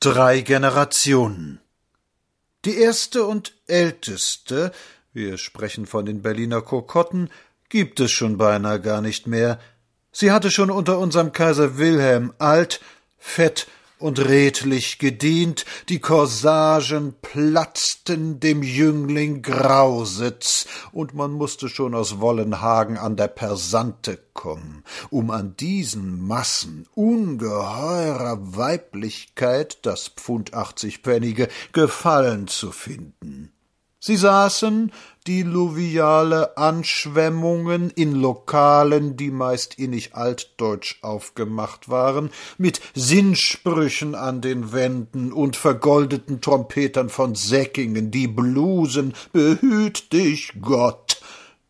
Drei Generationen. Die erste und älteste, wir sprechen von den Berliner Kokotten, gibt es schon beinahe gar nicht mehr. Sie hatte schon unter unserem Kaiser Wilhelm alt, fett und redlich gedient, die Corsagen platzten dem Jüngling Grausitz, und man musste schon aus Wollenhagen an der Persante kommen, um an diesen Massen ungeheurer Weiblichkeit das Pfund achtzigpfennige Gefallen zu finden. Sie saßen, diluviale Anschwemmungen in Lokalen, die meist innig altdeutsch aufgemacht waren, mit Sinnsprüchen an den Wänden und vergoldeten Trompetern von Säckingen, die blusen Behüt dich Gott.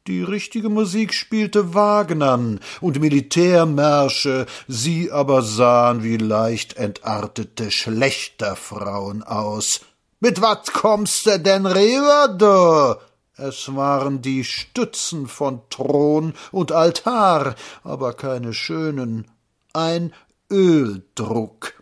Die richtige Musik spielte Wagnern und Militärmärsche, sie aber sahen wie leicht entartete Schlechterfrauen aus, mit wat kommst du denn rüber, du? Es waren die Stützen von Thron und Altar, aber keine schönen, ein Öldruck.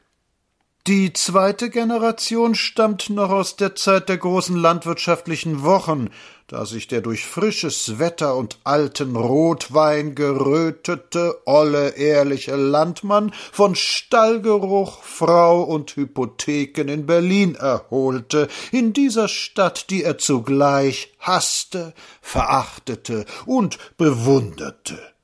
Die zweite Generation stammt noch aus der Zeit der großen landwirtschaftlichen Wochen, da sich der durch frisches Wetter und alten Rotwein gerötete, olle, ehrliche Landmann von Stallgeruch, Frau und Hypotheken in Berlin erholte, in dieser Stadt, die er zugleich hasste, verachtete und bewunderte.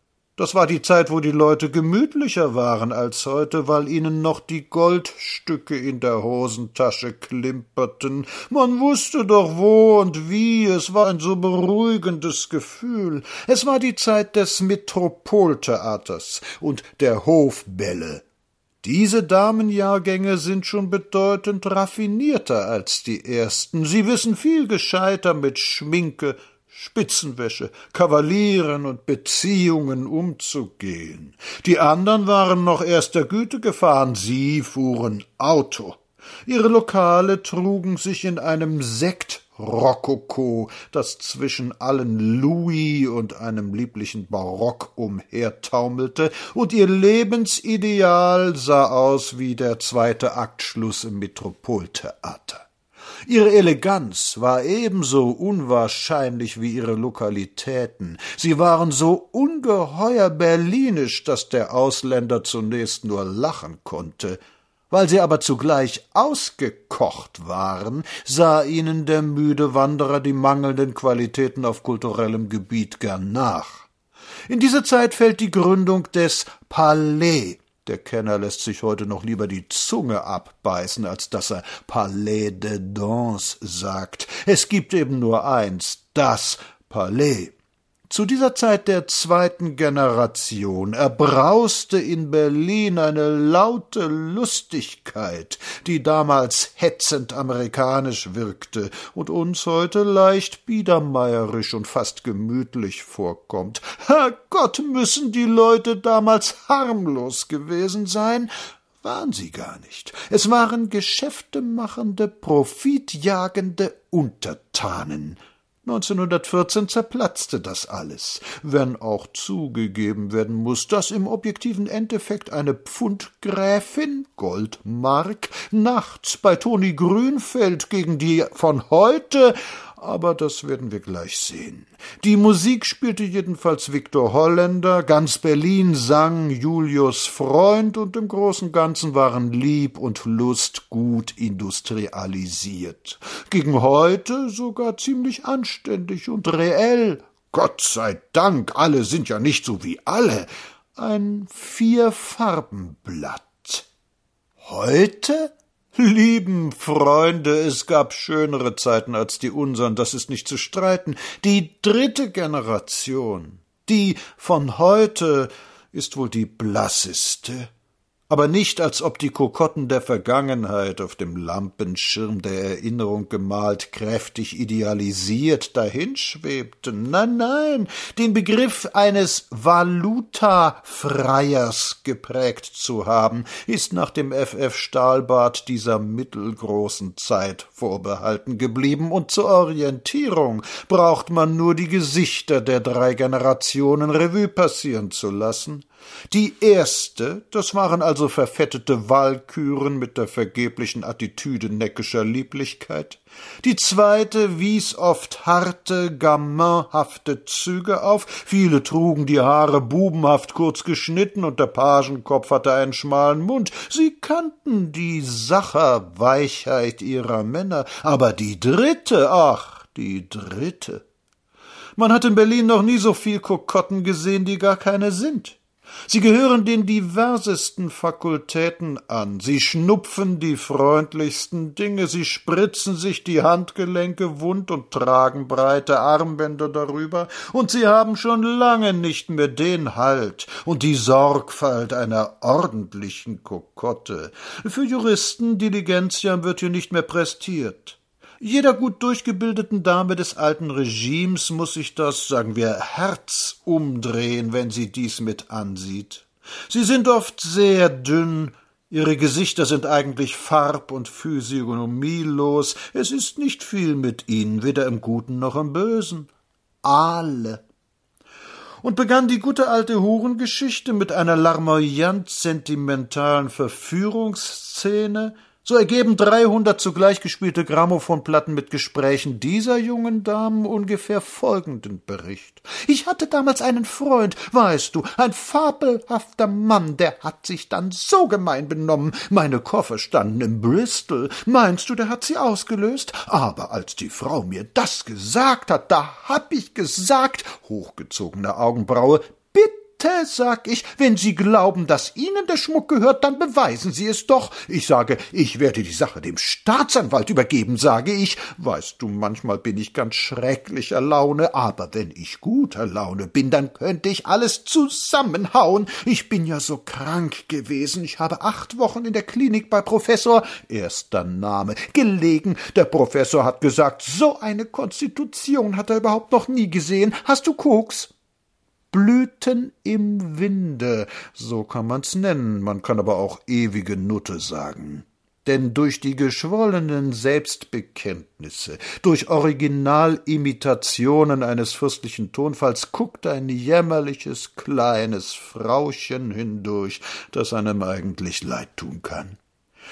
Das war die Zeit, wo die Leute gemütlicher waren als heute, weil ihnen noch die Goldstücke in der Hosentasche klimperten. Man wusste doch wo und wie, es war ein so beruhigendes Gefühl. Es war die Zeit des Metropoltheaters und der Hofbälle. Diese Damenjahrgänge sind schon bedeutend raffinierter als die ersten. Sie wissen viel gescheiter mit Schminke, Spitzenwäsche, Kavalieren und Beziehungen umzugehen. Die anderen waren noch erster Güte gefahren, sie fuhren Auto. Ihre Lokale trugen sich in einem Sekt Rokoko, das zwischen allen Louis und einem lieblichen Barock umhertaumelte, und ihr Lebensideal sah aus wie der zweite Aktschluss im Metropoltheater. Ihre Eleganz war ebenso unwahrscheinlich wie ihre Lokalitäten. Sie waren so ungeheuer berlinisch, dass der Ausländer zunächst nur lachen konnte. Weil sie aber zugleich ausgekocht waren, sah ihnen der müde Wanderer die mangelnden Qualitäten auf kulturellem Gebiet gern nach. In diese Zeit fällt die Gründung des Palais der Kenner lässt sich heute noch lieber die Zunge abbeißen, als dass er Palais de Danse sagt. Es gibt eben nur eins, das Palais. Zu dieser Zeit der zweiten Generation erbrauste in Berlin eine laute Lustigkeit, die damals hetzend amerikanisch wirkte und uns heute leicht biedermeierisch und fast gemütlich vorkommt. Herrgott, müssen die Leute damals harmlos gewesen sein, waren sie gar nicht. Es waren geschäftemachende, profitjagende Untertanen. 1914 zerplatzte das alles, wenn auch zugegeben werden muss, dass im objektiven Endeffekt eine Pfundgräfin Goldmark nachts bei Toni Grünfeld gegen die von heute aber das werden wir gleich sehen. Die Musik spielte jedenfalls Viktor Holländer, ganz Berlin sang Julius Freund und im großen Ganzen waren Lieb und Lust gut industrialisiert. Gegen heute sogar ziemlich anständig und reell. Gott sei Dank, alle sind ja nicht so wie alle. Ein Vierfarbenblatt. Heute? Lieben Freunde, es gab schönere Zeiten als die unsern, das ist nicht zu streiten. Die dritte Generation, die von heute, ist wohl die blasseste aber nicht als ob die Kokotten der Vergangenheit auf dem Lampenschirm der Erinnerung gemalt, kräftig idealisiert dahinschwebten. Nein, nein, den Begriff eines Valutafreiers geprägt zu haben, ist nach dem FF Stahlbart dieser mittelgroßen Zeit vorbehalten geblieben, und zur Orientierung braucht man nur die Gesichter der drei Generationen Revue passieren zu lassen. Die erste, das waren also verfettete Walküren mit der vergeblichen Attitüde neckischer Lieblichkeit. Die zweite wies oft harte, gaminhafte Züge auf. Viele trugen die Haare bubenhaft kurz geschnitten und der Pagenkopf hatte einen schmalen Mund. Sie kannten die Sacherweichheit ihrer Männer. Aber die dritte, ach, die dritte. Man hat in Berlin noch nie so viel Kokotten gesehen, die gar keine sind. Sie gehören den diversesten Fakultäten an, sie schnupfen die freundlichsten Dinge, sie spritzen sich die Handgelenke wund und tragen breite Armbänder darüber, und sie haben schon lange nicht mehr den Halt und die Sorgfalt einer ordentlichen Kokotte. Für Juristen Diligentiam wird hier nicht mehr prestiert. Jeder gut durchgebildeten Dame des alten Regimes muss sich das, sagen wir, Herz umdrehen, wenn sie dies mit ansieht. Sie sind oft sehr dünn, ihre Gesichter sind eigentlich farb- und physiognomielos, es ist nicht viel mit ihnen, weder im Guten noch im Bösen. Alle. Und begann die gute alte Hurengeschichte mit einer larmoyant sentimentalen Verführungsszene, so ergeben dreihundert zugleich gespielte Grammophonplatten mit Gesprächen dieser jungen Damen ungefähr folgenden Bericht. Ich hatte damals einen Freund, weißt du, ein fabelhafter Mann, der hat sich dann so gemein benommen. Meine Koffer standen in Bristol. Meinst du, der hat sie ausgelöst? Aber als die Frau mir das gesagt hat, da hab ich gesagt, hochgezogene Augenbraue, bitte Bitte, sag ich, wenn Sie glauben, dass Ihnen der Schmuck gehört, dann beweisen Sie es doch. Ich sage, ich werde die Sache dem Staatsanwalt übergeben, sage ich. Weißt du, manchmal bin ich ganz schrecklicher Laune, aber wenn ich guter Laune bin, dann könnte ich alles zusammenhauen. Ich bin ja so krank gewesen. Ich habe acht Wochen in der Klinik bei Professor, erster Name, gelegen. Der Professor hat gesagt, so eine Konstitution hat er überhaupt noch nie gesehen. Hast du Koks? Blüten im Winde, so kann man's nennen, man kann aber auch ewige Nutte sagen. Denn durch die geschwollenen Selbstbekenntnisse, durch Originalimitationen eines fürstlichen Tonfalls guckt ein jämmerliches kleines Frauchen hindurch, das einem eigentlich leid tun kann.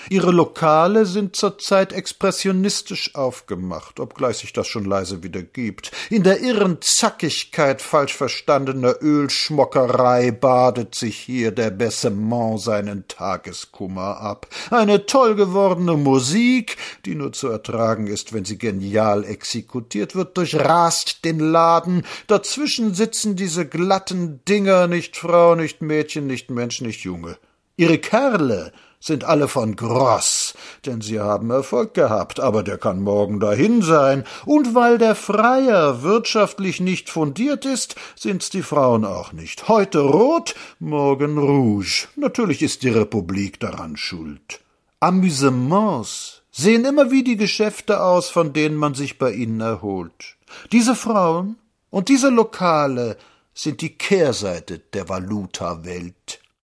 Ihre Lokale sind zurzeit expressionistisch aufgemacht, obgleich sich das schon leise wieder gibt. In der irren Zackigkeit falsch verstandener Ölschmockerei badet sich hier der Bessement seinen Tageskummer ab. Eine toll gewordene Musik, die nur zu ertragen ist, wenn sie genial exekutiert wird, durchrast den Laden. Dazwischen sitzen diese glatten Dinger, nicht Frau, nicht Mädchen, nicht Mensch, nicht Junge. Ihre Kerle sind alle von Gross, denn sie haben Erfolg gehabt, aber der kann morgen dahin sein, und weil der Freier wirtschaftlich nicht fundiert ist, sind's die Frauen auch nicht. Heute rot, morgen rouge. Natürlich ist die Republik daran schuld. Amüsements sehen immer wie die Geschäfte aus, von denen man sich bei ihnen erholt. Diese Frauen und diese Lokale sind die Kehrseite der Valutawelt.